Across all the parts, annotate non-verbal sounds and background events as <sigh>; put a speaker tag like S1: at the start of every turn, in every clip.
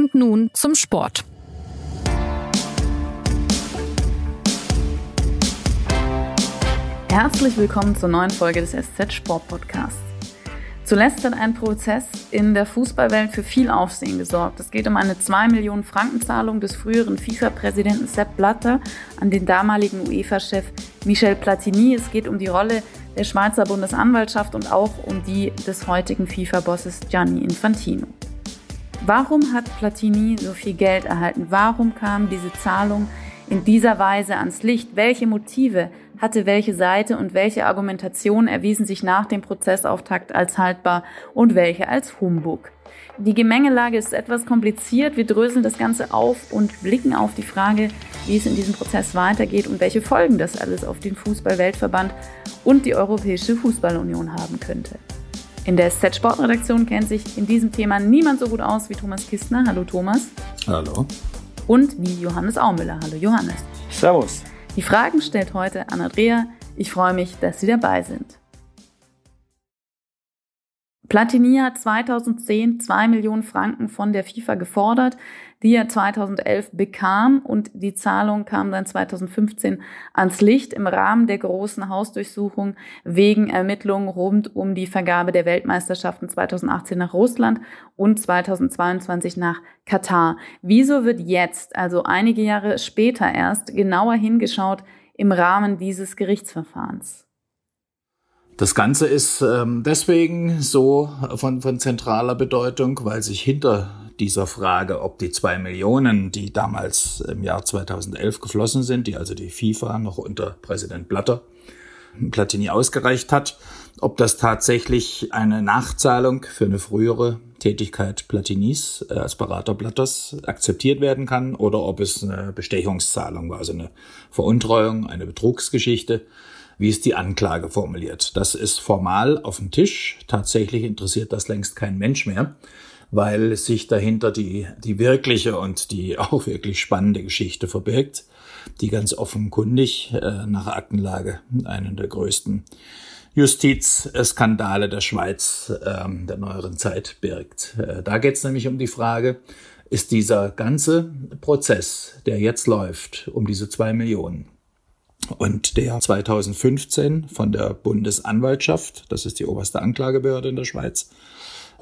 S1: Und nun zum Sport.
S2: Herzlich willkommen zur neuen Folge des SZ Sport Podcasts. Zuletzt hat ein Prozess in der Fußballwelt für viel Aufsehen gesorgt. Es geht um eine 2 Millionen Franken Zahlung des früheren FIFA-Präsidenten Sepp Blatter an den damaligen UEFA-Chef Michel Platini. Es geht um die Rolle der Schweizer Bundesanwaltschaft und auch um die des heutigen FIFA-Bosses Gianni Infantino. Warum hat Platini so viel Geld erhalten? Warum kam diese Zahlung in dieser Weise ans Licht? Welche Motive hatte welche Seite und welche Argumentationen erwiesen sich nach dem Prozessauftakt als haltbar und welche als Humbug? Die Gemengelage ist etwas kompliziert. Wir dröseln das Ganze auf und blicken auf die Frage, wie es in diesem Prozess weitergeht und welche Folgen das alles auf den Fußball-Weltverband und die Europäische Fußballunion haben könnte. In der SZ Sportredaktion kennt sich in diesem Thema niemand so gut aus wie Thomas Kistner. Hallo Thomas.
S3: Hallo.
S2: Und wie Johannes Aumüller. Hallo Johannes.
S3: Servus.
S2: Die Fragen stellt heute Anna-Andrea. Ich freue mich, dass Sie dabei sind. Platini hat 2010 2 Millionen Franken von der FIFA gefordert, die er 2011 bekam und die Zahlung kam dann 2015 ans Licht im Rahmen der großen Hausdurchsuchung wegen Ermittlungen rund um die Vergabe der Weltmeisterschaften 2018 nach Russland und 2022 nach Katar. Wieso wird jetzt, also einige Jahre später erst, genauer hingeschaut im Rahmen dieses Gerichtsverfahrens?
S3: Das Ganze ist ähm, deswegen so von, von zentraler Bedeutung, weil sich hinter dieser Frage, ob die zwei Millionen, die damals im Jahr 2011 geflossen sind, die also die FIFA noch unter Präsident Blatter Platini ausgereicht hat, ob das tatsächlich eine Nachzahlung für eine frühere Tätigkeit Platinis äh, als Berater Blatters akzeptiert werden kann oder ob es eine Bestechungszahlung war, also eine Veruntreuung, eine Betrugsgeschichte wie es die Anklage formuliert. Das ist formal auf dem Tisch. Tatsächlich interessiert das längst kein Mensch mehr, weil sich dahinter die, die wirkliche und die <laughs> auch wirklich spannende Geschichte verbirgt, die ganz offenkundig äh, nach Aktenlage einen der größten Justizskandale der Schweiz äh, der neueren Zeit birgt. Äh, da geht es nämlich um die Frage, ist dieser ganze Prozess, der jetzt läuft, um diese zwei Millionen, und der 2015 von der Bundesanwaltschaft, das ist die oberste Anklagebehörde in der Schweiz,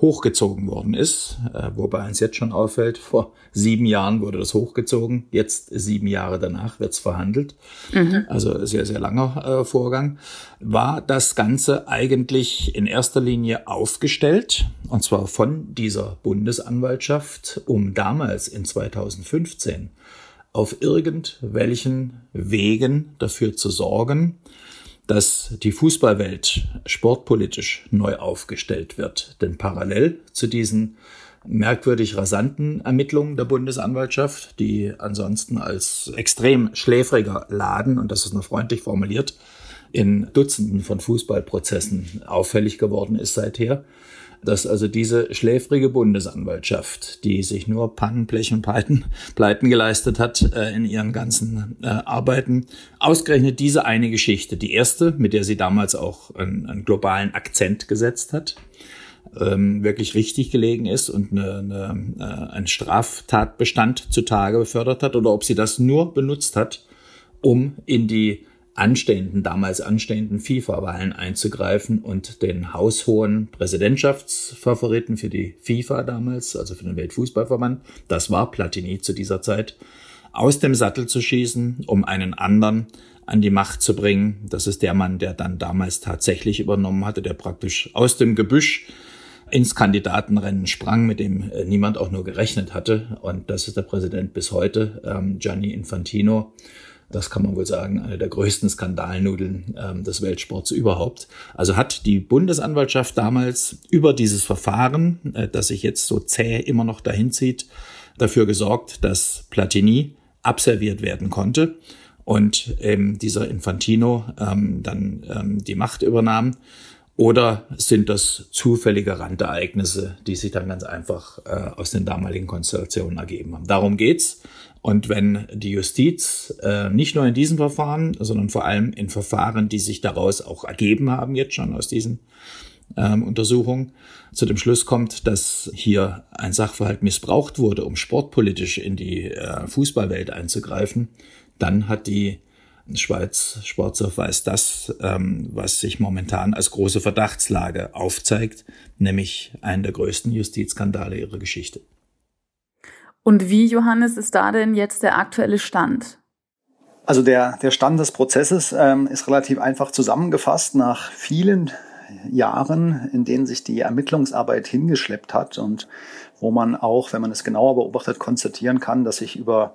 S3: hochgezogen worden ist, äh, wobei uns jetzt schon auffällt, <laughs> vor sieben Jahren wurde das hochgezogen, jetzt sieben Jahre danach wird es verhandelt, mhm. also sehr, sehr langer äh, Vorgang, war das Ganze eigentlich in erster Linie aufgestellt, und zwar von dieser Bundesanwaltschaft, um damals in 2015 auf irgendwelchen Wegen dafür zu sorgen, dass die Fußballwelt sportpolitisch neu aufgestellt wird. Denn parallel zu diesen merkwürdig rasanten Ermittlungen der Bundesanwaltschaft, die ansonsten als extrem schläfriger Laden, und das ist nur freundlich formuliert, in Dutzenden von Fußballprozessen auffällig geworden ist seither, dass also diese schläfrige Bundesanwaltschaft, die sich nur Pannen, Blech und Pleiten, Pleiten geleistet hat äh, in ihren ganzen äh, Arbeiten, ausgerechnet diese eine Geschichte, die erste, mit der sie damals auch einen, einen globalen Akzent gesetzt hat, ähm, wirklich richtig gelegen ist und eine, eine, äh, einen Straftatbestand zutage befördert hat oder ob sie das nur benutzt hat, um in die anstehenden, damals anstehenden FIFA-Wahlen einzugreifen und den haushohen Präsidentschaftsfavoriten für die FIFA damals, also für den Weltfußballverband, das war Platini zu dieser Zeit, aus dem Sattel zu schießen, um einen anderen an die Macht zu bringen. Das ist der Mann, der dann damals tatsächlich übernommen hatte, der praktisch aus dem Gebüsch ins Kandidatenrennen sprang, mit dem äh, niemand auch nur gerechnet hatte. Und das ist der Präsident bis heute, ähm, Gianni Infantino das kann man wohl sagen, eine der größten Skandalnudeln ähm, des Weltsports überhaupt. Also hat die Bundesanwaltschaft damals über dieses Verfahren, äh, das sich jetzt so zäh immer noch dahin zieht, dafür gesorgt, dass Platini abserviert werden konnte und ähm, dieser Infantino ähm, dann ähm, die Macht übernahm. Oder sind das zufällige Randereignisse, die sich dann ganz einfach äh, aus den damaligen Konstellationen ergeben haben? Darum geht's. Und wenn die Justiz äh, nicht nur in diesem Verfahren, sondern vor allem in Verfahren, die sich daraus auch ergeben haben, jetzt schon aus diesen ähm, Untersuchung zu dem Schluss kommt, dass hier ein Sachverhalt missbraucht wurde, um sportpolitisch in die äh, Fußballwelt einzugreifen, dann hat die Schweiz Sportsurf weiß das, ähm, was sich momentan als große Verdachtslage aufzeigt, nämlich einen der größten Justizskandale ihrer Geschichte.
S2: Und wie, Johannes, ist da denn jetzt der aktuelle Stand?
S1: Also der, der Stand des Prozesses ähm, ist relativ einfach zusammengefasst nach vielen Jahren, in denen sich die Ermittlungsarbeit hingeschleppt hat und wo man auch, wenn man es genauer beobachtet, konstatieren kann, dass sich über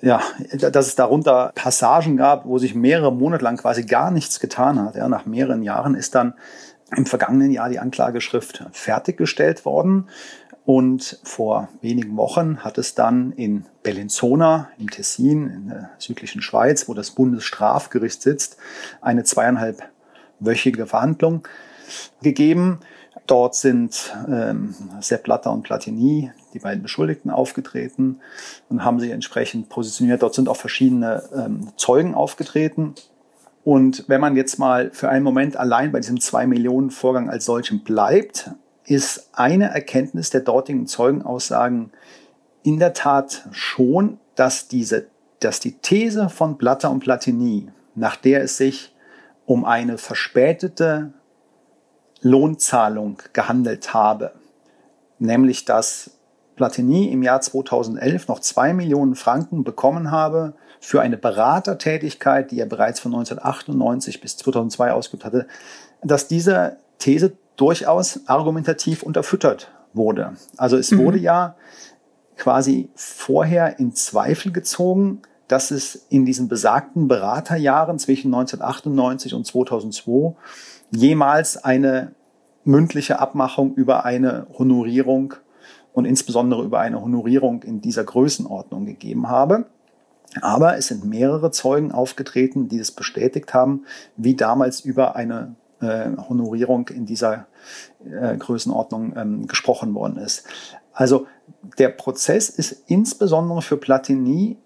S1: ja, dass es darunter Passagen gab, wo sich mehrere Monate lang quasi gar nichts getan hat. Ja, nach mehreren Jahren ist dann im vergangenen Jahr die Anklageschrift fertiggestellt worden. Und vor wenigen Wochen hat es dann in Bellinzona im Tessin, in der südlichen Schweiz, wo das Bundesstrafgericht sitzt, eine zweieinhalbwöchige Verhandlung gegeben. Dort sind ähm, Sepp Blatter und Platini, die beiden Beschuldigten, aufgetreten und haben sich entsprechend positioniert. Dort sind auch verschiedene ähm, Zeugen aufgetreten. Und wenn man jetzt mal für einen Moment allein bei diesem zwei Millionen Vorgang als solchem bleibt, ist eine Erkenntnis der dortigen Zeugenaussagen in der Tat schon, dass diese, dass die These von Blatter und Platini, nach der es sich um eine verspätete Lohnzahlung gehandelt habe, nämlich dass Platini im Jahr 2011 noch zwei Millionen Franken bekommen habe für eine Beratertätigkeit, die er bereits von 1998 bis 2002 ausgeübt hatte, dass diese These durchaus argumentativ unterfüttert wurde. Also es mhm. wurde ja quasi vorher in Zweifel gezogen, dass es in diesen besagten Beraterjahren zwischen 1998 und 2002 jemals eine mündliche Abmachung über eine Honorierung und insbesondere über eine Honorierung in dieser Größenordnung gegeben habe. Aber es sind mehrere Zeugen aufgetreten, die es bestätigt haben, wie damals über eine äh, Honorierung in dieser äh, Größenordnung ähm, gesprochen worden ist. Also der Prozess ist insbesondere für Platini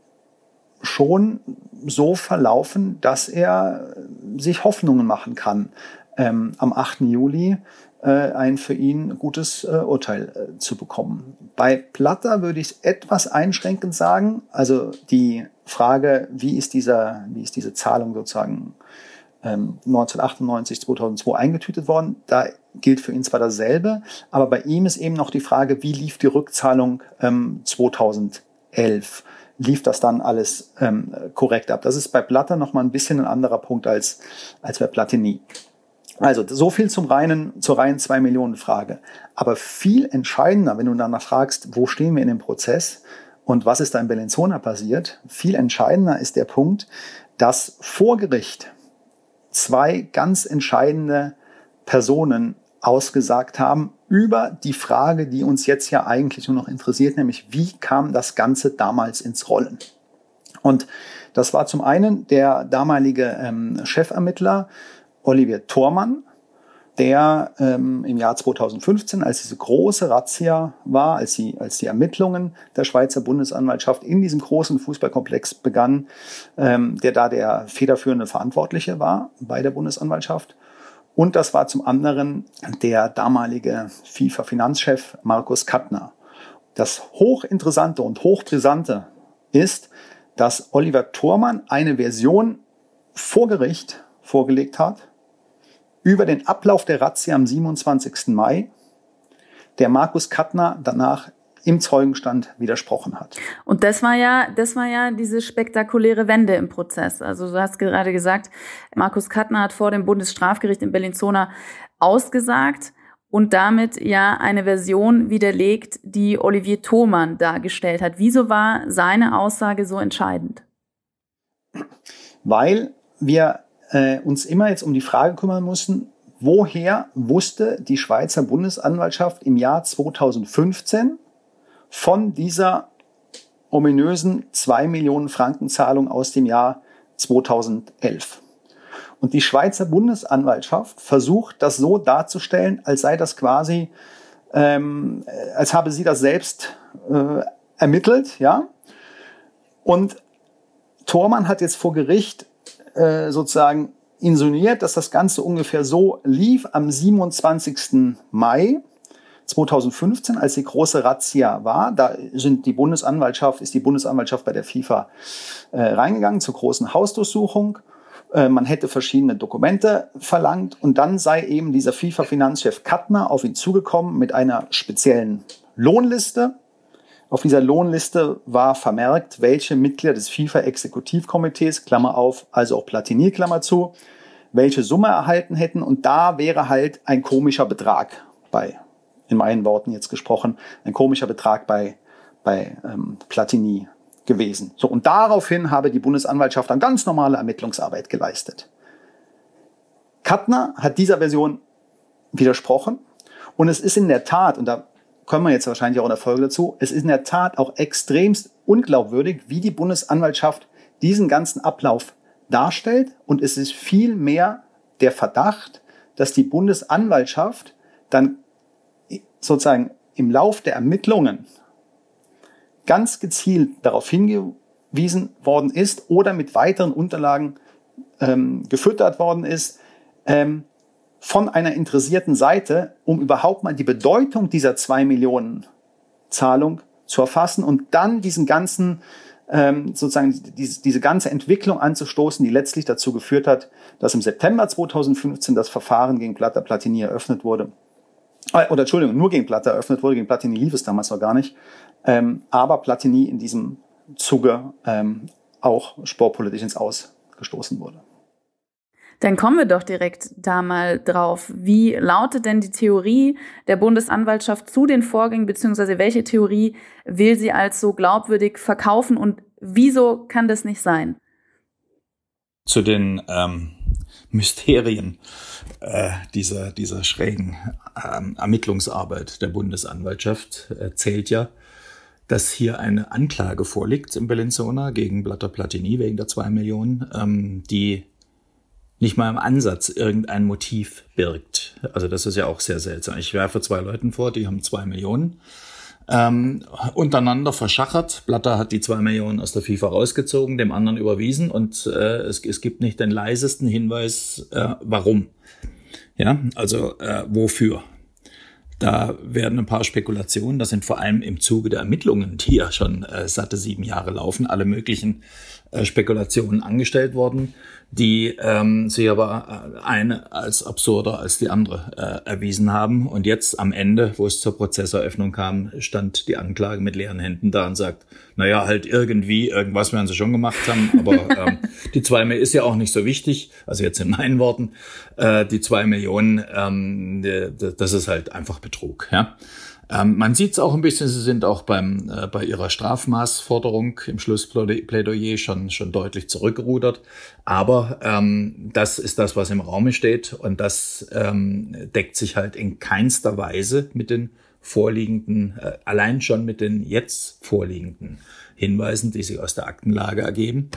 S1: schon so verlaufen, dass er sich Hoffnungen machen kann, ähm, am 8. Juli äh, ein für ihn gutes äh, Urteil äh, zu bekommen. Bei Platter würde ich es etwas einschränkend sagen. Also die Frage, wie ist, dieser, wie ist diese Zahlung sozusagen ähm, 1998, 2002 eingetütet worden, da gilt für ihn zwar dasselbe, aber bei ihm ist eben noch die Frage, wie lief die Rückzahlung ähm, 2011? lief das dann alles ähm, korrekt ab. Das ist bei Platter noch mal ein bisschen ein anderer Punkt als, als bei Platini. Also so viel zum reinen, zur reinen zwei Millionen Frage. Aber viel entscheidender, wenn du danach fragst, wo stehen wir in dem Prozess und was ist da in Bellinzona passiert, viel entscheidender ist der Punkt, dass vor Gericht zwei ganz entscheidende Personen ausgesagt haben über die Frage, die uns jetzt ja eigentlich nur noch interessiert, nämlich wie kam das Ganze damals ins Rollen? Und das war zum einen der damalige ähm, Chefermittler Olivier Thormann, der ähm, im Jahr 2015, als diese große Razzia war, als die, als die Ermittlungen der Schweizer Bundesanwaltschaft in diesem großen Fußballkomplex begannen, ähm, der da der federführende Verantwortliche war bei der Bundesanwaltschaft. Und das war zum anderen der damalige FIFA-Finanzchef Markus Kattner. Das hochinteressante und hochbrisante ist, dass Oliver Thormann eine Version vor Gericht vorgelegt hat, über den Ablauf der Razzia am 27. Mai, der Markus Kattner danach im Zeugenstand widersprochen hat.
S2: Und das war ja, das war ja diese spektakuläre Wende im Prozess. Also du hast gerade gesagt, Markus Kattner hat vor dem Bundesstrafgericht in Bellinzona ausgesagt und damit ja eine Version widerlegt, die Olivier Thomann dargestellt hat. Wieso war seine Aussage so entscheidend?
S1: Weil wir äh, uns immer jetzt um die Frage kümmern mussten, woher wusste die Schweizer Bundesanwaltschaft im Jahr 2015 von dieser ominösen 2 Millionen Franken Zahlung aus dem Jahr 2011. Und die Schweizer Bundesanwaltschaft versucht das so darzustellen, als sei das quasi, ähm, als habe sie das selbst äh, ermittelt, ja. Und Thormann hat jetzt vor Gericht äh, sozusagen insinuiert, dass das Ganze ungefähr so lief am 27. Mai 2015, als die große Razzia war. Da sind die Bundesanwaltschaft, ist die Bundesanwaltschaft bei der FIFA äh, reingegangen zur großen Hausdurchsuchung. Äh, man hätte verschiedene Dokumente verlangt und dann sei eben dieser FIFA-Finanzchef Kattner auf ihn zugekommen mit einer speziellen Lohnliste. Auf dieser Lohnliste war vermerkt, welche Mitglieder des FIFA-Exekutivkomitees, Klammer auf, also auch Platini, Klammer zu, welche Summe erhalten hätten. Und da wäre halt ein komischer Betrag bei, in meinen Worten jetzt gesprochen, ein komischer Betrag bei, bei ähm, Platini gewesen. So, und daraufhin habe die Bundesanwaltschaft dann ganz normale Ermittlungsarbeit geleistet. Kattner hat dieser Version widersprochen und es ist in der Tat, und da kommen wir jetzt wahrscheinlich auch in der Folge dazu, es ist in der Tat auch extremst unglaubwürdig, wie die Bundesanwaltschaft diesen ganzen Ablauf darstellt. Und es ist viel mehr der Verdacht, dass die Bundesanwaltschaft dann sozusagen im Lauf der Ermittlungen ganz gezielt darauf hingewiesen worden ist oder mit weiteren Unterlagen ähm, gefüttert worden ist. Ähm, von einer interessierten Seite, um überhaupt mal die Bedeutung dieser zwei Millionen Zahlung zu erfassen und dann diesen ganzen ähm, sozusagen diese, diese ganze Entwicklung anzustoßen, die letztlich dazu geführt hat, dass im September 2015 das Verfahren gegen Platter Platini eröffnet wurde. Äh, oder Entschuldigung, nur gegen Platter eröffnet wurde, gegen Platini lief es damals noch gar nicht. Ähm, aber Platini in diesem Zuge ähm, auch sportpolitisch ins Aus gestoßen wurde.
S2: Dann kommen wir doch direkt da mal drauf. Wie lautet denn die Theorie der Bundesanwaltschaft zu den Vorgängen, beziehungsweise welche Theorie will sie als so glaubwürdig verkaufen und wieso kann das nicht sein?
S3: Zu den ähm, Mysterien äh, dieser, dieser schrägen ähm, Ermittlungsarbeit der Bundesanwaltschaft äh, zählt ja, dass hier eine Anklage vorliegt im Bellinzona gegen Blatter Platini wegen der zwei Millionen, ähm, die nicht mal im Ansatz irgendein Motiv birgt. Also das ist ja auch sehr seltsam. Ich werfe zwei Leuten vor, die haben zwei Millionen ähm, untereinander verschachert. Blatter hat die zwei Millionen aus der FIFA rausgezogen, dem anderen überwiesen und äh, es, es gibt nicht den leisesten Hinweis, äh, warum. Ja, also äh, wofür. Da werden ein paar Spekulationen, das sind vor allem im Zuge der Ermittlungen, die ja schon äh, satte sieben Jahre laufen, alle möglichen äh, Spekulationen angestellt worden die ähm, sich aber äh, eine als absurder als die andere äh, erwiesen haben. Und jetzt am Ende, wo es zur Prozesseröffnung kam, stand die Anklage mit leeren Händen da und sagt, naja, halt irgendwie, irgendwas werden sie schon gemacht haben, aber <laughs> ähm, die zwei Millionen ist ja auch nicht so wichtig, also jetzt in meinen Worten, äh, die zwei Millionen, ähm, das ist halt einfach Betrug. Ja? Ähm, man sieht es auch ein bisschen, sie sind auch beim, äh, bei ihrer Strafmaßforderung im Schlussplädoyer schon, schon deutlich zurückgerudert. Aber ähm, das ist das, was im Raume steht und das ähm, deckt sich halt in keinster Weise mit den vorliegenden, äh, allein schon mit den jetzt vorliegenden Hinweisen, die sich aus der Aktenlage ergeben.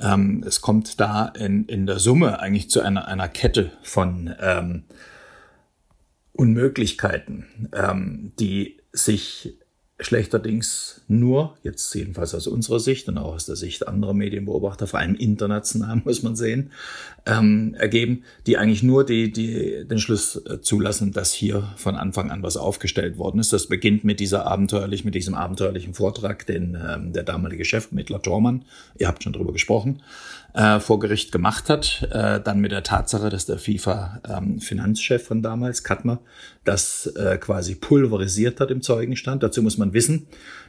S3: Ähm, es kommt da in, in der Summe eigentlich zu einer, einer Kette von ähm, Unmöglichkeiten, ähm, die sich schlechterdings nur, jetzt jedenfalls aus unserer Sicht und auch aus der Sicht anderer Medienbeobachter, vor allem international <laughs> muss man sehen, ähm, ergeben, die eigentlich nur die, die, den Schluss äh, zulassen, dass hier von Anfang an was aufgestellt worden ist. Das beginnt mit dieser abenteuerlich, mit diesem abenteuerlichen Vortrag, den ähm, der damalige Chefmittler Tormann, ihr habt schon drüber gesprochen, äh, vor Gericht gemacht hat. Äh, dann mit der Tatsache, dass der FIFA-Finanzchef ähm, von damals, Katmer, das äh, quasi pulverisiert hat im Zeugenstand. Dazu muss man wissen,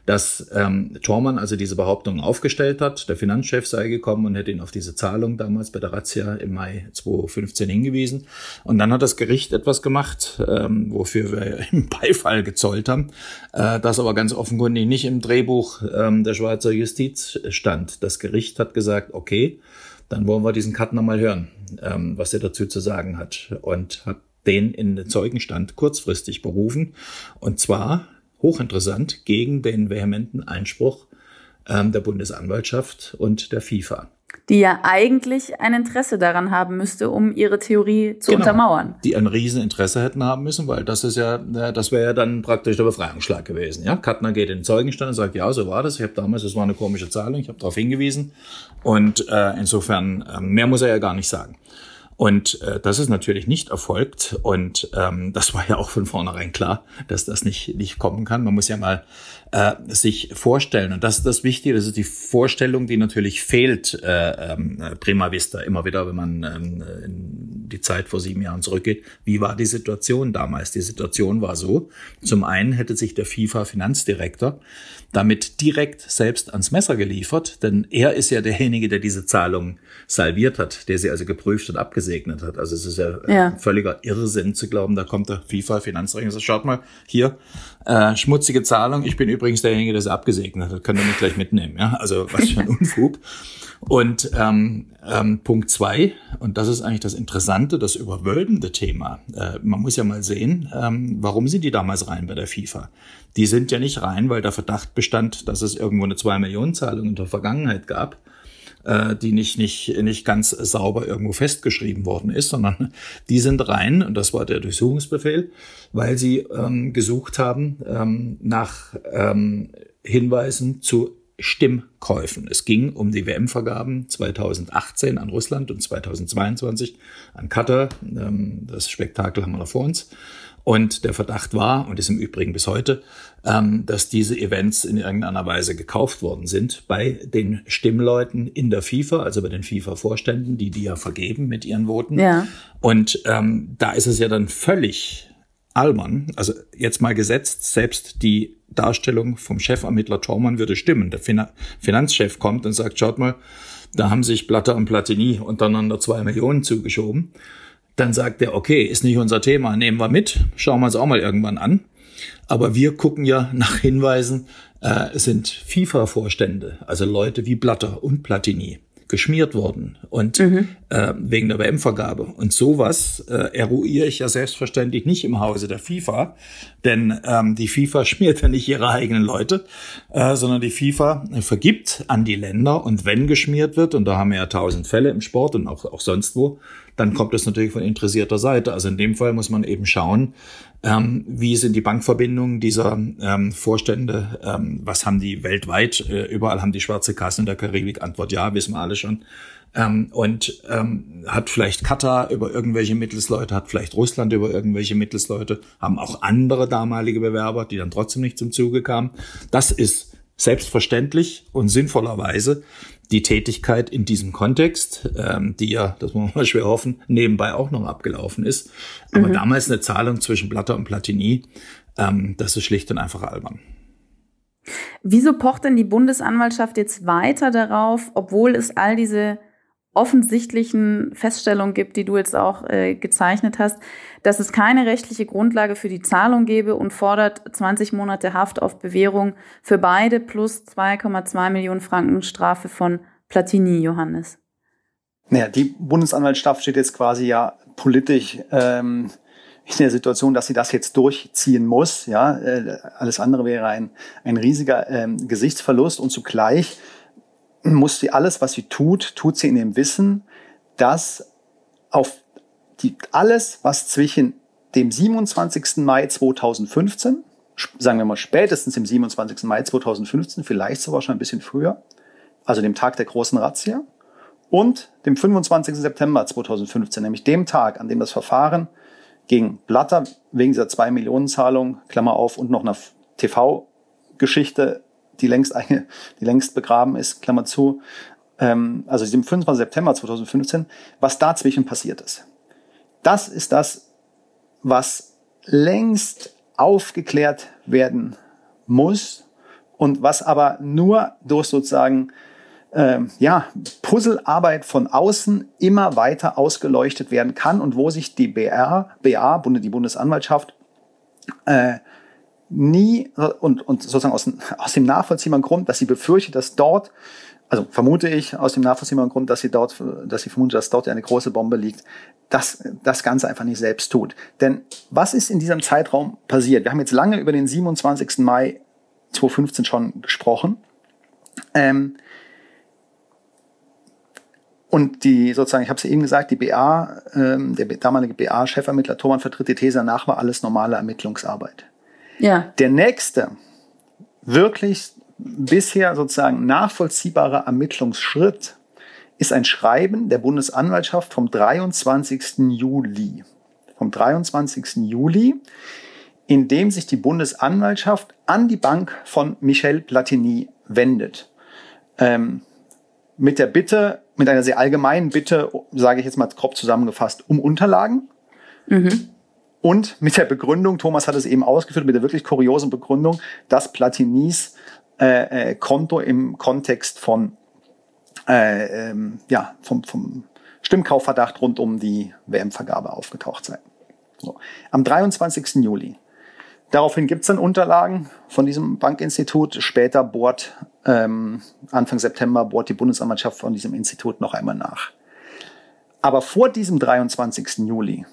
S3: dass ähm, Tormann also diese Behauptung aufgestellt hat. Der Finanzchef sei gekommen und hätte ihn auf diese Zahlung damals bei der Razzia im Mai 2015 hingewiesen. Und dann hat das Gericht etwas gemacht, ähm, wofür wir <laughs> im Beifall gezollt haben, äh, das aber ganz offenkundig nicht im Drehbuch ähm, der Schweizer Justiz stand. Das Gericht hat gesagt, okay, dann wollen wir diesen Cut nochmal hören, ähm, was er dazu zu sagen hat. Und hat den in den Zeugenstand kurzfristig berufen. Und zwar hochinteressant gegen den vehementen Einspruch ähm, der Bundesanwaltschaft und der FIFA.
S2: Die ja eigentlich ein Interesse daran haben müsste, um ihre Theorie zu genau, untermauern.
S3: Die ein Rieseninteresse hätten haben müssen, weil das ist ja, das wäre ja dann praktisch der Befreiungsschlag gewesen. Ja, Kattner geht in den Zeugenstand und sagt, ja, so war das. Ich habe damals, das war eine komische Zahlung, ich habe darauf hingewiesen. Und äh, insofern, äh, mehr muss er ja gar nicht sagen. Und äh, das ist natürlich nicht erfolgt. Und ähm, das war ja auch von vornherein klar, dass das nicht, nicht kommen kann. Man muss ja mal äh, sich vorstellen. Und das ist das Wichtige, das ist die Vorstellung, die natürlich fehlt, äh, äh, prima vista, immer wieder, wenn man ähm, in die Zeit vor sieben Jahren zurückgeht. Wie war die Situation damals? Die Situation war so, zum einen hätte sich der FIFA-Finanzdirektor damit direkt selbst ans Messer geliefert, denn er ist ja derjenige, der diese Zahlung salviert hat, der sie also geprüft und abgesegnet hat. Also es ist ja, ja. völliger Irrsinn zu glauben, da kommt der FIFA-Finanzdirektor und sagt, schaut mal, hier, äh, schmutzige Zahlung, ich bin übrigens derjenige, der sie abgesegnet hat, könnt ihr mich gleich mitnehmen. Ja? Also was für ein <laughs> Unfug. Und ähm, ähm, Punkt zwei, und das ist eigentlich das Interessante, das überwölbende Thema. Äh, man muss ja mal sehen, ähm, warum sind die damals rein bei der FIFA? Die sind ja nicht rein, weil der Verdacht bestand, dass es irgendwo eine zwei Millionen Zahlung in der Vergangenheit gab äh, die nicht, nicht, nicht ganz sauber irgendwo festgeschrieben worden ist, sondern die sind rein, und das war der Durchsuchungsbefehl, weil sie ähm, gesucht haben ähm, nach ähm, Hinweisen zu Stimmkäufen. Es ging um die WM-Vergaben 2018 an Russland und 2022 an Katar. Ähm, das Spektakel haben wir noch vor uns. Und der Verdacht war, und ist im Übrigen bis heute, ähm, dass diese Events in irgendeiner Weise gekauft worden sind bei den Stimmleuten in der FIFA, also bei den FIFA-Vorständen, die die ja vergeben mit ihren Voten. Ja. Und ähm, da ist es ja dann völlig albern, also jetzt mal gesetzt, selbst die Darstellung vom Chefermittler Tormann würde stimmen. Der fin Finanzchef kommt und sagt, schaut mal, da haben sich Blatter und Platini untereinander zwei Millionen zugeschoben. Dann sagt er, okay, ist nicht unser Thema, nehmen wir mit, schauen wir uns auch mal irgendwann an. Aber wir gucken ja nach Hinweisen, äh, es sind FIFA-Vorstände, also Leute wie Blatter und Platini geschmiert worden und mhm. Äh, wegen der WM-Vergabe. Und sowas äh, eruiere ich ja selbstverständlich nicht im Hause der FIFA, denn ähm, die FIFA <laughs> schmiert ja nicht ihre eigenen Leute, äh, sondern die FIFA vergibt an die Länder und wenn geschmiert wird, und da haben wir ja tausend Fälle im Sport und auch, auch sonst wo, dann kommt es natürlich von interessierter Seite. Also in dem Fall muss man eben schauen, ähm, wie sind die Bankverbindungen dieser ähm, Vorstände? Ähm, was haben die weltweit? Äh, überall haben die schwarze Kassen in der Karibik. Antwort ja, wissen wir alle schon. Ähm, und ähm, hat vielleicht Katar über irgendwelche Mittelsleute, hat vielleicht Russland über irgendwelche Mittelsleute, haben auch andere damalige Bewerber, die dann trotzdem nicht zum Zuge kamen. Das ist selbstverständlich und sinnvollerweise die Tätigkeit in diesem Kontext, ähm, die ja, das muss man mal schwer hoffen, nebenbei auch noch abgelaufen ist. Aber mhm. damals eine Zahlung zwischen Blatter und Platini, ähm, das ist schlicht und einfach albern.
S2: Wieso pocht denn die Bundesanwaltschaft jetzt weiter darauf, obwohl es all diese offensichtlichen Feststellungen gibt, die du jetzt auch äh, gezeichnet hast, dass es keine rechtliche Grundlage für die Zahlung gebe und fordert 20 Monate Haft auf Bewährung für beide plus 2,2 Millionen Franken Strafe von Platini, Johannes.
S1: Naja, die Bundesanwaltschaft steht jetzt quasi ja politisch ähm, in der Situation, dass sie das jetzt durchziehen muss. Ja, äh, alles andere wäre ein, ein riesiger ähm, Gesichtsverlust und zugleich muss sie alles, was sie tut, tut sie in dem Wissen, dass auf die, alles, was zwischen dem 27. Mai 2015, sagen wir mal spätestens im 27. Mai 2015, vielleicht sogar schon ein bisschen früher, also dem Tag der großen Razzia, und dem 25. September 2015, nämlich dem Tag, an dem das Verfahren gegen Blatter wegen dieser 2 Millionen Zahlung, Klammer auf, und noch einer TV-Geschichte die längst, eine, die längst begraben ist, Klammer zu, ähm, also dem 25. September 2015, was dazwischen passiert ist. Das ist das, was längst aufgeklärt werden muss und was aber nur durch sozusagen ähm, ja, Puzzlearbeit von außen immer weiter ausgeleuchtet werden kann und wo sich die BR, BA, die Bundesanwaltschaft, äh, nie und, und sozusagen aus, aus dem nachvollziehbaren Grund, dass sie befürchtet, dass dort, also vermute ich aus dem nachvollziehbaren Grund, dass sie dort, dass sie vermutet, dass dort eine große Bombe liegt, dass das Ganze einfach nicht selbst tut. Denn was ist in diesem Zeitraum passiert? Wir haben jetzt lange über den 27. Mai 2015 schon gesprochen. Ähm, und die sozusagen, ich habe es eben gesagt, die BA, ähm, der damalige BA-Chefermittler Thomann vertritt die These, danach war alles normale Ermittlungsarbeit. Ja. Der nächste, wirklich bisher sozusagen nachvollziehbare Ermittlungsschritt ist ein Schreiben der Bundesanwaltschaft vom 23. Juli. Vom 23. Juli, in dem sich die Bundesanwaltschaft an die Bank von Michel Platini wendet. Ähm, mit der Bitte, mit einer sehr allgemeinen Bitte, sage ich jetzt mal grob zusammengefasst, um Unterlagen. Mhm. Und mit der Begründung, Thomas hat es eben ausgeführt, mit der wirklich kuriosen Begründung, dass Platinis äh, äh, Konto im Kontext von äh, ähm, ja, vom, vom Stimmkaufverdacht rund um die WM-Vergabe aufgetaucht sei. So. Am 23. Juli. Daraufhin gibt es dann Unterlagen von diesem Bankinstitut. Später bohrt, ähm, Anfang September bohrt die Bundesanwaltschaft von diesem Institut noch einmal nach. Aber vor diesem 23. Juli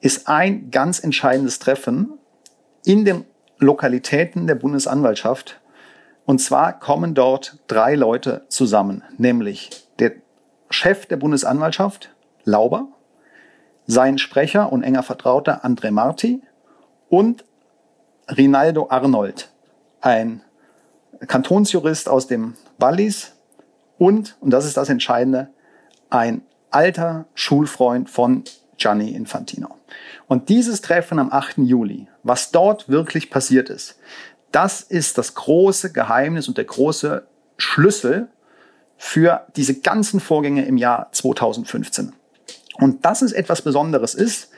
S1: ist ein ganz entscheidendes Treffen in den Lokalitäten der Bundesanwaltschaft. Und zwar kommen dort drei Leute zusammen, nämlich der Chef der Bundesanwaltschaft, Lauber, sein Sprecher und enger Vertrauter André Marti und Rinaldo Arnold, ein Kantonsjurist aus dem Wallis und, und das ist das Entscheidende, ein alter Schulfreund von Gianni Infantino. Und dieses Treffen am 8. Juli, was dort wirklich passiert ist, das ist das große Geheimnis und der große Schlüssel für diese ganzen Vorgänge im Jahr 2015. Und dass es etwas Besonderes ist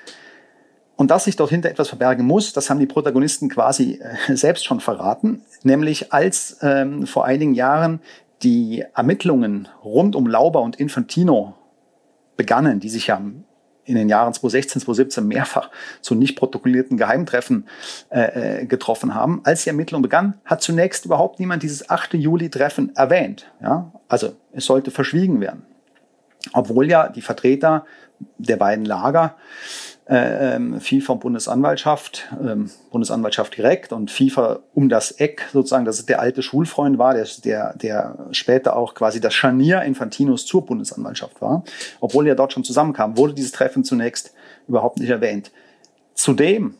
S1: und dass sich dort hinter etwas verbergen muss, das haben die Protagonisten quasi äh, selbst schon verraten. Nämlich als ähm, vor einigen Jahren die Ermittlungen rund um Lauber und Infantino begannen, die sich ja in den Jahren 2016, 2017 mehrfach zu nicht protokollierten Geheimtreffen äh, äh, getroffen haben. Als die Ermittlung begann, hat zunächst überhaupt niemand dieses 8. Juli-Treffen erwähnt. Ja? Also es sollte verschwiegen werden. Obwohl ja die Vertreter der beiden Lager äh, ähm, FIFA und Bundesanwaltschaft, ähm, Bundesanwaltschaft direkt und FIFA um das Eck sozusagen, dass es der alte Schulfreund war, der, der, der später auch quasi das Scharnier Infantinos zur Bundesanwaltschaft war. Obwohl er dort schon zusammenkam, wurde dieses Treffen zunächst überhaupt nicht erwähnt. Zudem,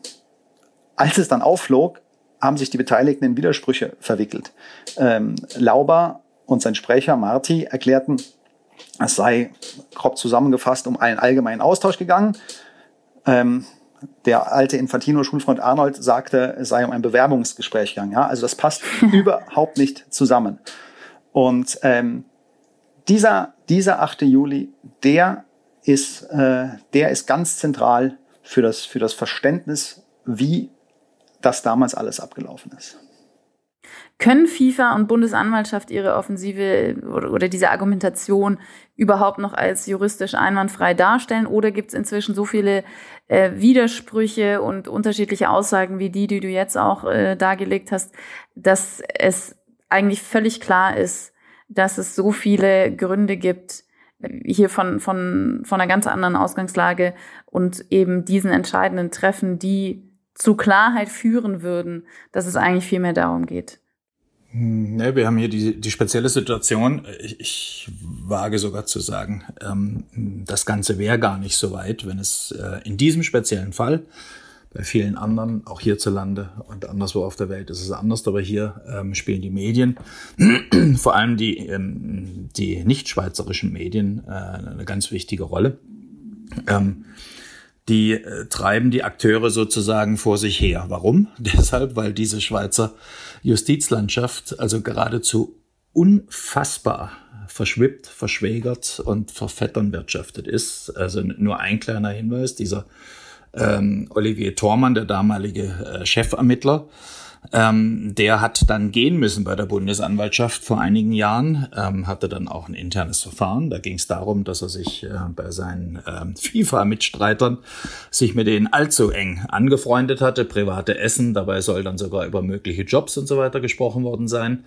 S1: als es dann aufflog, haben sich die Beteiligten in Widersprüche verwickelt. Ähm, Lauber und sein Sprecher Marti erklärten, es sei grob zusammengefasst um einen allgemeinen Austausch gegangen ähm, der alte Infantino-Schulfreund Arnold sagte, es sei um ein Bewerbungsgespräch gegangen. Ja? Also das passt <laughs> überhaupt nicht zusammen. Und ähm, dieser, dieser 8. Juli, der ist, äh, der ist ganz zentral für das, für das Verständnis, wie das damals alles abgelaufen ist.
S2: Können FIFA und Bundesanwaltschaft ihre Offensive oder diese Argumentation überhaupt noch als juristisch einwandfrei darstellen? Oder gibt es inzwischen so viele äh, Widersprüche und unterschiedliche Aussagen wie die, die du jetzt auch äh, dargelegt hast, dass es eigentlich völlig klar ist, dass es so viele Gründe gibt, hier von, von, von einer ganz anderen Ausgangslage und eben diesen entscheidenden Treffen, die zu Klarheit führen würden, dass es eigentlich viel mehr darum geht.
S3: Ne, wir haben hier die, die spezielle Situation, ich, ich wage sogar zu sagen, ähm, das Ganze wäre gar nicht so weit, wenn es äh, in diesem speziellen Fall, bei vielen anderen, auch hierzulande und anderswo auf der Welt ist es anders, aber hier ähm, spielen die Medien, <clears throat> vor allem die, ähm, die nicht schweizerischen Medien, äh, eine ganz wichtige Rolle. Ähm, die äh, treiben die Akteure sozusagen vor sich her. Warum? <laughs> Deshalb, weil diese Schweizer Justizlandschaft also geradezu unfassbar verschwippt, verschwägert und verfettern wirtschaftet ist. Also nur ein kleiner Hinweis, dieser ähm, Olivier Thormann, der damalige äh, Chefermittler, ähm, der hat dann gehen müssen bei der Bundesanwaltschaft vor einigen Jahren, ähm, hatte dann auch ein internes Verfahren. Da ging es darum, dass er sich äh, bei seinen ähm, <laughs> FIFA-Mitstreitern sich mit denen allzu eng angefreundet hatte, private Essen, dabei soll dann sogar über mögliche Jobs und so weiter gesprochen worden sein.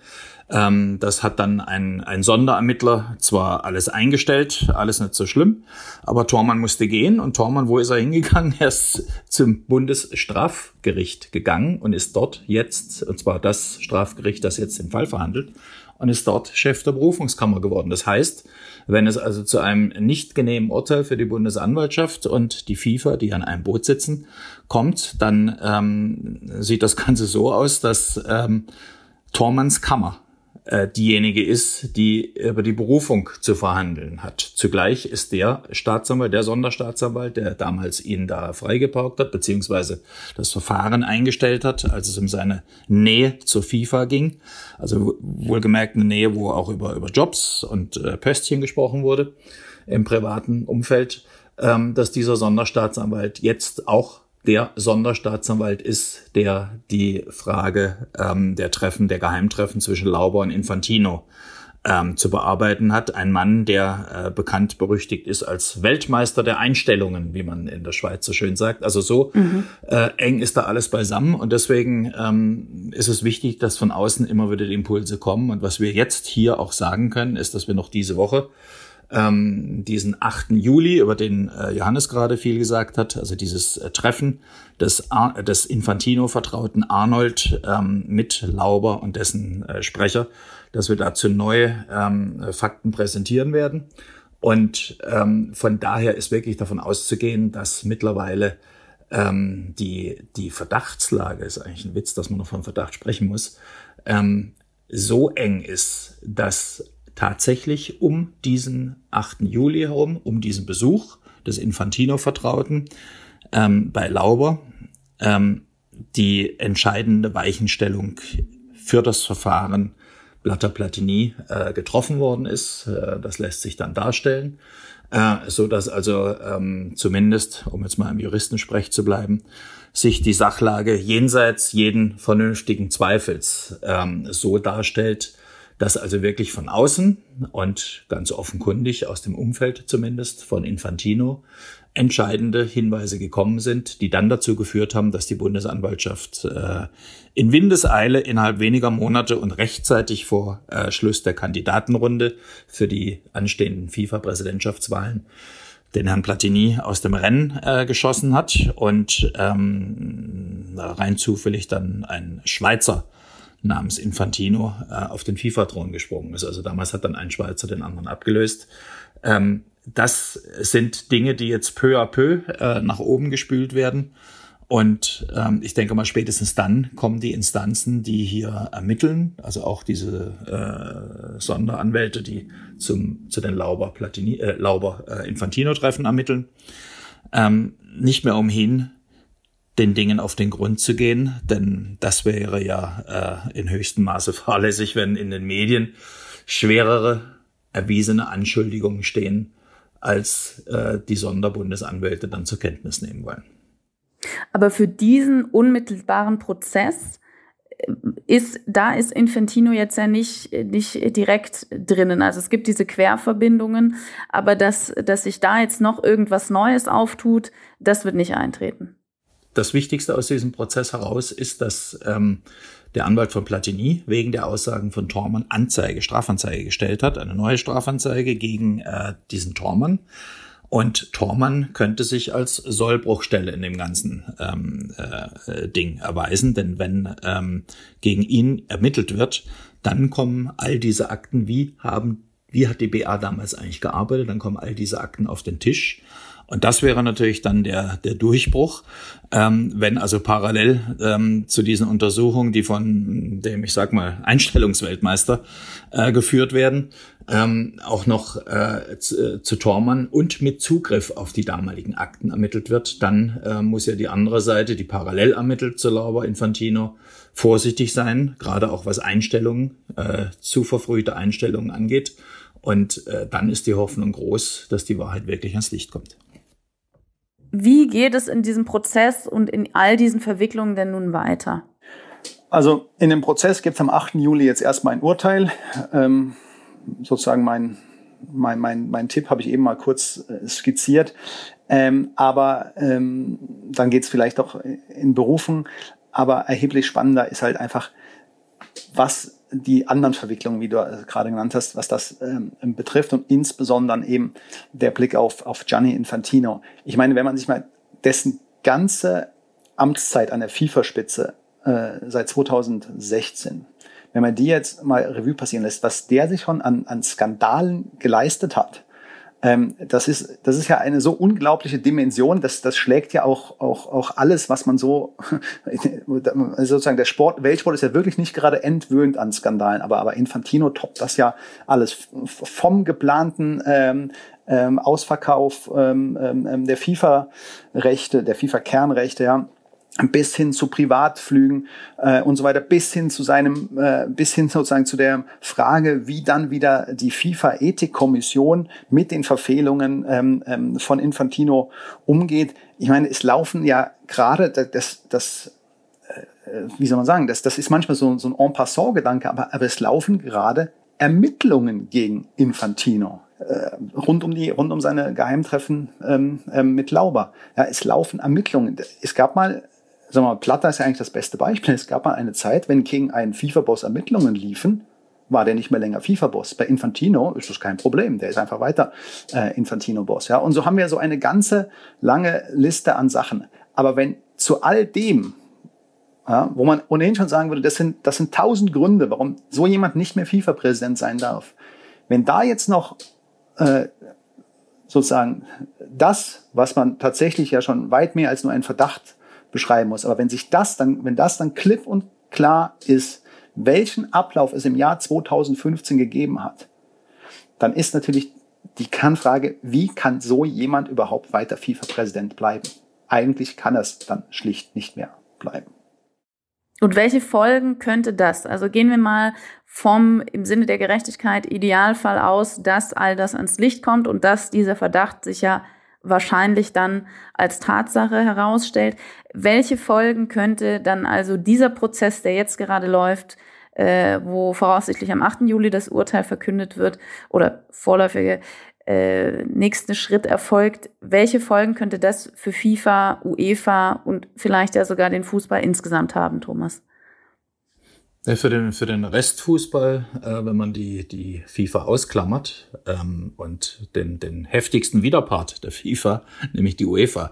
S3: Ähm, das hat dann ein, ein Sonderermittler zwar alles eingestellt, alles nicht so schlimm, aber Tormann musste gehen und Tormann, wo ist er hingegangen? <laughs> Er ist zum Bundesstrafgericht gegangen und ist dort jetzt, und zwar das Strafgericht, das jetzt den Fall verhandelt, und ist dort Chef der Berufungskammer geworden. Das heißt, wenn es also zu einem nicht genehmen Urteil für die Bundesanwaltschaft und die FIFA, die an einem Boot sitzen, kommt, dann ähm, sieht das Ganze so aus, dass ähm, Tormanns Kammer äh, diejenige ist, die über die Berufung zu verhandeln hat. Zugleich ist der Staatsanwalt, der Sonderstaatsanwalt, der damals ihn da freigeparkt hat, beziehungsweise das Verfahren eingestellt hat, als es um seine Nähe zur FIFA ging. Also wohlgemerkt eine Nähe, wo auch über, über Jobs und äh, Pöstchen gesprochen wurde im privaten Umfeld, ähm, dass dieser Sonderstaatsanwalt jetzt auch der Sonderstaatsanwalt ist, der die Frage ähm, der Treffen, der Geheimtreffen zwischen Lauber und Infantino ähm, zu bearbeiten hat. Ein Mann, der äh, bekannt berüchtigt ist als Weltmeister der Einstellungen, wie man in der Schweiz so schön sagt. Also so mhm. äh, eng ist da alles beisammen und deswegen ähm, ist es wichtig, dass von außen immer wieder die Impulse kommen. Und was wir jetzt hier auch sagen können, ist, dass wir noch diese Woche ähm, diesen 8. Juli, über den äh, Johannes gerade viel gesagt hat, also dieses äh, Treffen des, des Infantino-Vertrauten Arnold ähm, mit Lauber und dessen äh, Sprecher, dass wir dazu neue ähm, Fakten präsentieren werden. Und ähm, von daher ist wirklich davon auszugehen, dass mittlerweile ähm, die, die Verdachtslage, ist eigentlich ein Witz, dass man noch von Verdacht sprechen muss, ähm, so eng ist, dass tatsächlich um diesen 8. Juli herum, um diesen Besuch des Infantino-Vertrauten ähm, bei Lauber, ähm, die entscheidende Weichenstellung für das Verfahren Blatter Platini äh, getroffen worden ist. Äh, das lässt sich dann darstellen, äh, so dass also ähm, zumindest, um jetzt mal im Juristensprech zu bleiben, sich die Sachlage jenseits jeden vernünftigen Zweifels ähm, so darstellt, dass also wirklich von außen und ganz offenkundig aus dem Umfeld zumindest von Infantino entscheidende Hinweise gekommen sind, die dann dazu geführt haben, dass die Bundesanwaltschaft äh, in Windeseile innerhalb weniger Monate und rechtzeitig vor äh, Schluss der Kandidatenrunde für die anstehenden FIFA-Präsidentschaftswahlen den Herrn Platini aus dem Rennen äh, geschossen hat und ähm, rein zufällig dann ein Schweizer namens Infantino äh, auf den FIFA-Thron gesprungen ist. Also damals hat dann ein Schweizer den anderen abgelöst. Ähm, das sind Dinge, die jetzt peu à peu äh, nach oben gespült werden. Und ähm, ich denke mal, spätestens dann kommen die Instanzen, die hier ermitteln, also auch diese äh, Sonderanwälte, die zum, zu den Lauber, Platini, äh, Lauber äh, Infantino-Treffen ermitteln, ähm, nicht mehr umhin, den Dingen auf den Grund zu gehen, denn das wäre ja äh, in höchstem Maße <laughs> fahrlässig, wenn in den Medien schwerere erwiesene Anschuldigungen stehen, als äh, die Sonderbundesanwälte dann zur Kenntnis nehmen wollen.
S2: Aber für diesen unmittelbaren Prozess äh, ist, da ist Infantino jetzt ja nicht, nicht direkt drinnen. Also es gibt diese Querverbindungen, aber dass, dass sich da jetzt noch irgendwas Neues auftut, das wird nicht eintreten
S3: das Wichtigste aus diesem Prozess heraus ist, dass ähm, der Anwalt von Platini wegen der Aussagen von Tormann Anzeige, Strafanzeige gestellt hat, eine neue Strafanzeige gegen äh, diesen Tormann. Und Tormann könnte sich als Sollbruchstelle in dem ganzen ähm, äh, Ding erweisen, denn wenn ähm, gegen ihn ermittelt wird, dann kommen all diese Akten, wie haben, wie hat die BA damals eigentlich gearbeitet, dann kommen all diese Akten auf den Tisch und das wäre natürlich dann der, der Durchbruch, ähm, wenn also parallel ähm, zu diesen Untersuchungen, die von dem, ich sag mal, Einstellungsweltmeister äh, geführt werden, ähm, auch noch äh, zu, äh, zu Tormann und mit Zugriff auf die damaligen Akten ermittelt wird, dann äh, muss ja die andere Seite, die parallel ermittelt zu Lauber Infantino, vorsichtig sein, gerade auch was Einstellungen, äh, zu verfrühte Einstellungen angeht. Und äh, dann ist die Hoffnung groß, dass die Wahrheit wirklich ans Licht kommt.
S2: Wie geht es in diesem Prozess und in all diesen Verwicklungen denn nun weiter?
S1: Also in dem Prozess gibt es am 8. Juli jetzt erstmal ein Urteil. Ähm, sozusagen mein, mein, mein, mein Tipp habe ich eben mal kurz äh, skizziert. Ähm, aber ähm, dann geht es vielleicht auch in Berufen. Aber erheblich spannender ist halt einfach, was die anderen Verwicklungen, wie du äh, gerade genannt hast, was das ähm, betrifft und insbesondere eben der Blick auf, auf Gianni Infantino. Ich meine, wenn man sich mal dessen ganze Amtszeit an der FIFA-Spitze äh, seit 2016, wenn man die jetzt mal Revue passieren lässt, was der sich schon an, an Skandalen geleistet hat, ähm, das, ist, das ist ja eine so unglaubliche Dimension, das, das schlägt ja auch, auch, auch alles, was man so, <laughs> sozusagen der Sport, Weltsport ist ja wirklich nicht gerade entwöhnt an Skandalen, aber, aber Infantino toppt das ja alles. Vom geplanten ähm, ähm, Ausverkauf ähm, ähm, der FIFA-Rechte, der FIFA-Kernrechte, ja, bis hin zu Privatflügen äh, und so weiter, bis hin zu seinem, äh, bis hin sozusagen zu der Frage, wie dann wieder die FIFA-Ethikkommission mit den Verfehlungen ähm, ähm, von Infantino umgeht. Ich meine, es laufen ja gerade das, das äh, wie soll man sagen, das, das ist manchmal so, so ein En passant-Gedanke, aber, aber es laufen gerade Ermittlungen gegen Infantino äh, rund um die rund um seine Geheimtreffen ähm, ähm, mit Lauber. Ja, es laufen Ermittlungen. Es gab mal wir mal, Platter ist ja eigentlich das beste Beispiel. Es gab mal eine Zeit, wenn gegen einen FIFA-Boss Ermittlungen liefen, war der nicht mehr länger FIFA-Boss. Bei Infantino ist das kein Problem. Der ist einfach weiter äh, Infantino-Boss. Ja? Und so haben wir so eine ganze lange Liste an Sachen. Aber wenn zu all dem, ja, wo man ohnehin schon sagen würde, das sind, das sind tausend Gründe, warum so jemand nicht mehr FIFA-Präsident sein darf. Wenn da jetzt noch äh, sozusagen das, was man tatsächlich ja schon weit mehr als nur einen Verdacht beschreiben muss. Aber wenn sich das dann, wenn das dann klipp und klar ist, welchen Ablauf es im Jahr 2015 gegeben hat, dann ist natürlich die Kernfrage, wie kann so jemand überhaupt weiter FIFA-Präsident bleiben? Eigentlich kann es dann schlicht nicht mehr bleiben.
S2: Und welche Folgen könnte das? Also gehen wir mal vom im Sinne der Gerechtigkeit Idealfall aus, dass all das ans Licht kommt und dass dieser Verdacht sich ja wahrscheinlich dann als Tatsache herausstellt. Welche Folgen könnte dann also dieser Prozess, der jetzt gerade läuft, äh, wo voraussichtlich am 8. Juli das Urteil verkündet wird oder vorläufige äh, nächsten Schritt erfolgt, welche Folgen könnte das für FIFA, UEFA und vielleicht ja sogar den Fußball insgesamt haben, Thomas?
S3: Für den, für den Restfußball, äh, wenn man die, die FIFA ausklammert ähm, und den, den heftigsten Widerpart der FIFA, nämlich die UEFA,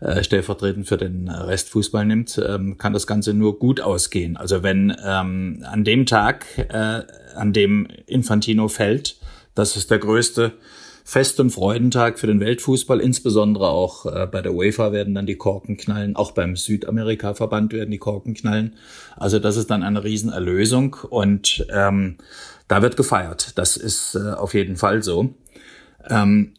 S3: äh, stellvertretend für den Restfußball nimmt, ähm, kann das Ganze nur gut ausgehen. Also wenn ähm, an dem Tag, äh, an dem Infantino fällt, das ist der größte Fest- und Freudentag für den Weltfußball, insbesondere auch äh, bei der UEFA werden dann die Korken knallen, auch beim Südamerika-Verband werden die Korken knallen. Also das ist dann eine Riesenerlösung und ähm, da wird gefeiert. Das ist äh, auf jeden Fall so. Ähm,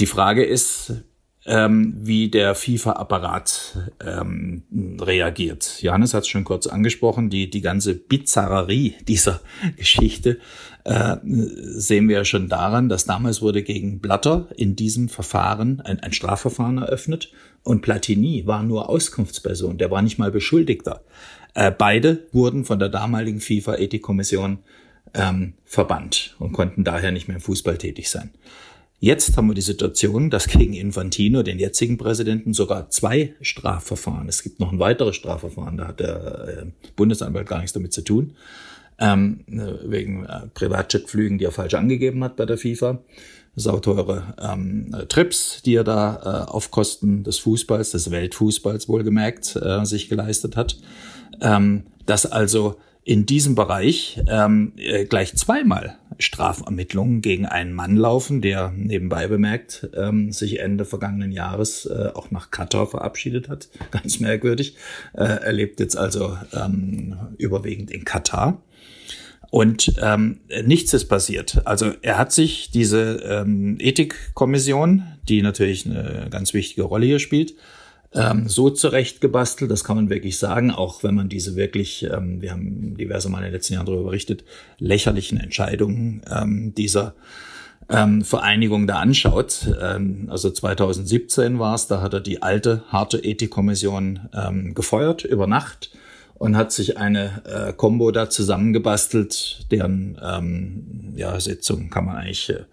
S3: die Frage ist, ähm, wie der FIFA-Apparat ähm, reagiert. Johannes hat es schon kurz angesprochen, die, die ganze Bizarrerie dieser Geschichte äh, sehen wir ja schon daran, dass damals wurde gegen Blatter in diesem Verfahren ein, ein Strafverfahren eröffnet und Platini war nur Auskunftsperson, der war nicht mal Beschuldigter. Äh, beide wurden von der damaligen FIFA-Ethikkommission ähm, verbannt und konnten daher nicht mehr im Fußball tätig sein. Jetzt haben wir die Situation, dass gegen Infantino, den jetzigen Präsidenten, sogar zwei Strafverfahren, es gibt noch ein weiteres Strafverfahren, da hat der äh, Bundesanwalt gar nichts damit zu tun, ähm, wegen äh, Privatjetflügen, die er falsch angegeben hat bei der FIFA. Sauteure ähm, Trips, die er da äh, auf Kosten des Fußballs, des Weltfußballs wohlgemerkt, äh, sich geleistet hat. Ähm, dass also in diesem Bereich ähm, äh, gleich zweimal Strafermittlungen gegen einen Mann laufen, der nebenbei bemerkt ähm, sich Ende vergangenen Jahres äh, auch nach Katar verabschiedet hat. <laughs> Ganz merkwürdig. Äh, er lebt jetzt also ähm, überwiegend in Katar. Und ähm, nichts ist passiert. Also er hat sich diese ähm, Ethikkommission, die natürlich eine ganz wichtige Rolle hier spielt, ähm, so zurechtgebastelt, das kann man wirklich sagen, auch wenn man diese wirklich, ähm, wir haben diverse Mal in den letzten Jahren darüber berichtet, lächerlichen Entscheidungen ähm, dieser ähm, Vereinigung da anschaut. Ähm, also 2017 war es, da hat er die alte harte Ethikkommission ähm, gefeuert über Nacht und hat sich eine äh, Combo da zusammengebastelt, deren ähm, ja, Sitzung kann man eigentlich äh,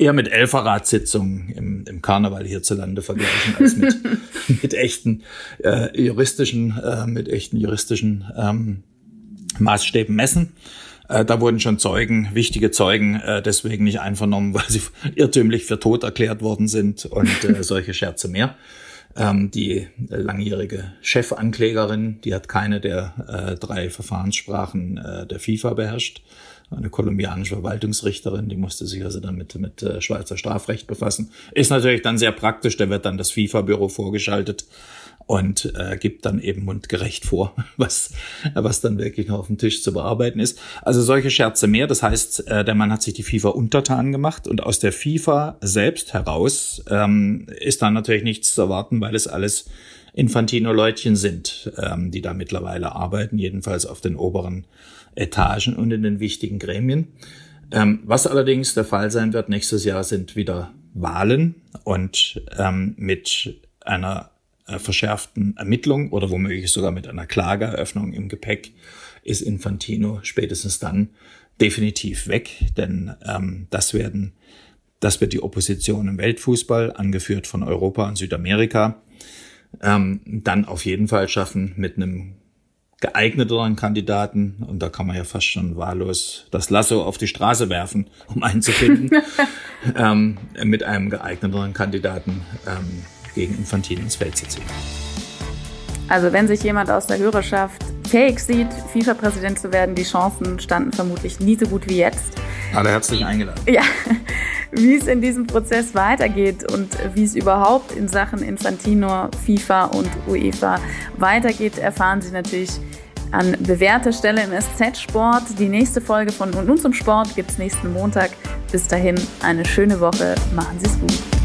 S3: eher mit Elferratssitzungen im, im Karneval hierzulande vergleichen als mit, <laughs> mit echten äh, juristischen, äh, mit echten juristischen ähm, Maßstäben messen. Äh, da wurden schon Zeugen, wichtige Zeugen, äh, deswegen nicht einvernommen, <laughs> weil sie irrtümlich für tot erklärt worden sind und äh, solche Scherze mehr. Ähm, die langjährige Chefanklägerin, die hat keine der äh, drei Verfahrenssprachen äh, der FIFA beherrscht. Eine kolumbianische Verwaltungsrichterin, die musste sich also dann mit, mit äh, Schweizer Strafrecht befassen. Ist natürlich dann sehr praktisch, da wird dann das FIFA-Büro vorgeschaltet und äh, gibt dann eben mundgerecht vor, <laughs> was, was dann wirklich noch auf dem Tisch zu bearbeiten ist. Also solche Scherze mehr. Das heißt, äh, der Mann hat sich die FIFA untertan gemacht und aus der FIFA selbst heraus ähm, ist dann natürlich nichts zu erwarten, weil es alles Infantino-Leutchen sind, ähm, die da mittlerweile arbeiten, jedenfalls auf den oberen Etagen und in den wichtigen Gremien. Ähm, was allerdings der Fall sein wird nächstes Jahr sind wieder Wahlen und ähm, mit einer äh, verschärften Ermittlung oder womöglich sogar mit einer Klageeröffnung im Gepäck ist Infantino spätestens dann definitiv weg, denn ähm, das werden das wird die Opposition im Weltfußball, angeführt von Europa und Südamerika, ähm, dann auf jeden Fall schaffen mit einem geeigneteren Kandidaten, und da kann man ja fast schon wahllos das Lasso auf die Straße werfen, um einen zu finden, <laughs> ähm, mit einem geeigneteren Kandidaten ähm, gegen Infantino ins Feld zu ziehen.
S2: Also wenn sich jemand aus der Hörerschaft fähig sieht, FIFA-Präsident zu werden, die Chancen standen vermutlich nie so gut wie jetzt.
S3: Alle herzlich eingeladen.
S2: Ja, wie es in diesem Prozess weitergeht und wie es überhaupt in Sachen Infantino, FIFA und UEFA weitergeht, erfahren Sie natürlich an bewährter Stelle im SZ-Sport. Die nächste Folge von Und nun zum Sport gibt es nächsten Montag. Bis dahin eine schöne Woche. Machen Sie es gut.